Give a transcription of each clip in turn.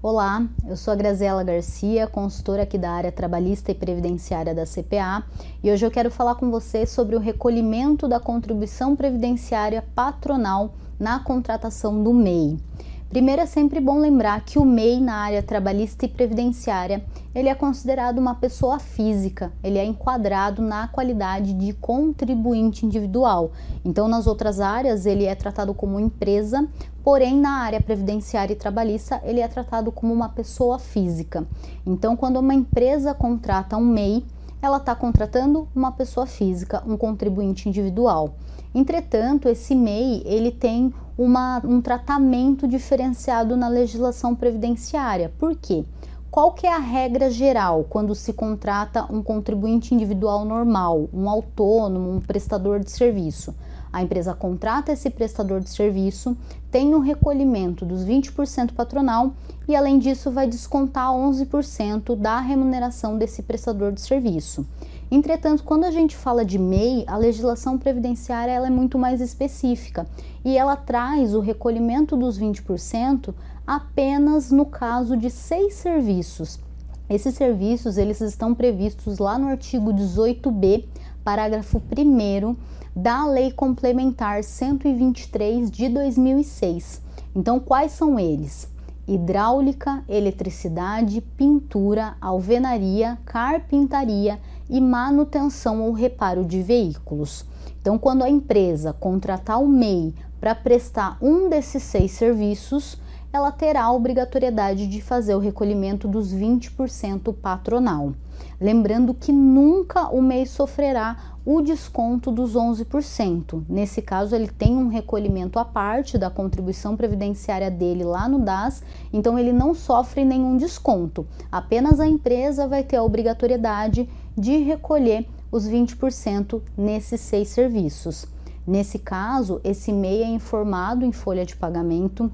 Olá, eu sou a Graziela Garcia, consultora aqui da área trabalhista e previdenciária da CPA, e hoje eu quero falar com você sobre o recolhimento da contribuição previdenciária patronal na contratação do MEI. Primeiro é sempre bom lembrar que o MEI na área trabalhista e previdenciária, ele é considerado uma pessoa física, ele é enquadrado na qualidade de contribuinte individual. Então, nas outras áreas, ele é tratado como empresa, porém na área previdenciária e trabalhista, ele é tratado como uma pessoa física. Então, quando uma empresa contrata um MEI, ela está contratando uma pessoa física, um contribuinte individual. Entretanto, esse MEI ele tem uma, um tratamento diferenciado na legislação previdenciária. Por quê? Qual que é a regra geral quando se contrata um contribuinte individual normal, um autônomo, um prestador de serviço? A empresa contrata esse prestador de serviço, tem um recolhimento dos 20% patronal e, além disso, vai descontar 11% da remuneração desse prestador de serviço. Entretanto, quando a gente fala de MEI, a legislação previdenciária ela é muito mais específica e ela traz o recolhimento dos 20% apenas no caso de seis serviços. Esses serviços eles estão previstos lá no artigo 18b, parágrafo 1 da Lei Complementar 123 de 2006. Então, quais são eles? Hidráulica, eletricidade, pintura, alvenaria, carpintaria e manutenção ou reparo de veículos. Então, quando a empresa contratar o MEI para prestar um desses seis serviços, ela terá a obrigatoriedade de fazer o recolhimento dos 20% patronal. Lembrando que nunca o MEI sofrerá o desconto dos 11%. Nesse caso, ele tem um recolhimento à parte da contribuição previdenciária dele lá no DAS, então ele não sofre nenhum desconto. Apenas a empresa vai ter a obrigatoriedade de recolher os 20% nesses seis serviços. Nesse caso, esse MEI é informado em folha de pagamento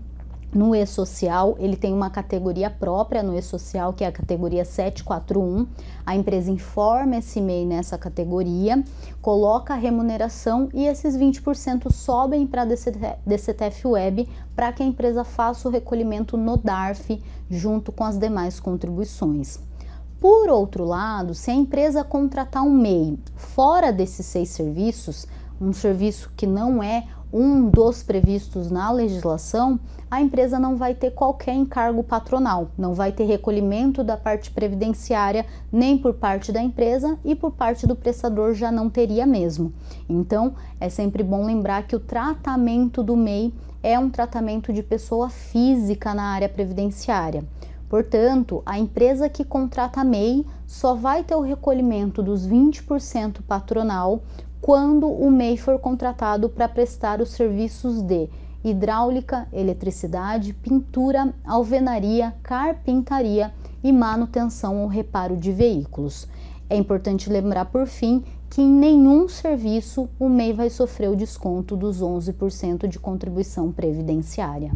no e-social, ele tem uma categoria própria no e-social, que é a categoria 741. A empresa informa esse MEI nessa categoria, coloca a remuneração e esses 20% sobem para a DCTF Web para que a empresa faça o recolhimento no DARF junto com as demais contribuições. Por outro lado, se a empresa contratar um MEI fora desses seis serviços, um serviço que não é um dos previstos na legislação, a empresa não vai ter qualquer encargo patronal, não vai ter recolhimento da parte previdenciária nem por parte da empresa e por parte do prestador já não teria mesmo. Então, é sempre bom lembrar que o tratamento do MEI é um tratamento de pessoa física na área previdenciária. Portanto, a empresa que contrata MEI só vai ter o recolhimento dos 20% patronal quando o MEI for contratado para prestar os serviços de hidráulica, eletricidade, pintura, alvenaria, carpintaria e manutenção ou reparo de veículos. É importante lembrar, por fim, que em nenhum serviço o MEI vai sofrer o desconto dos 11% de contribuição previdenciária.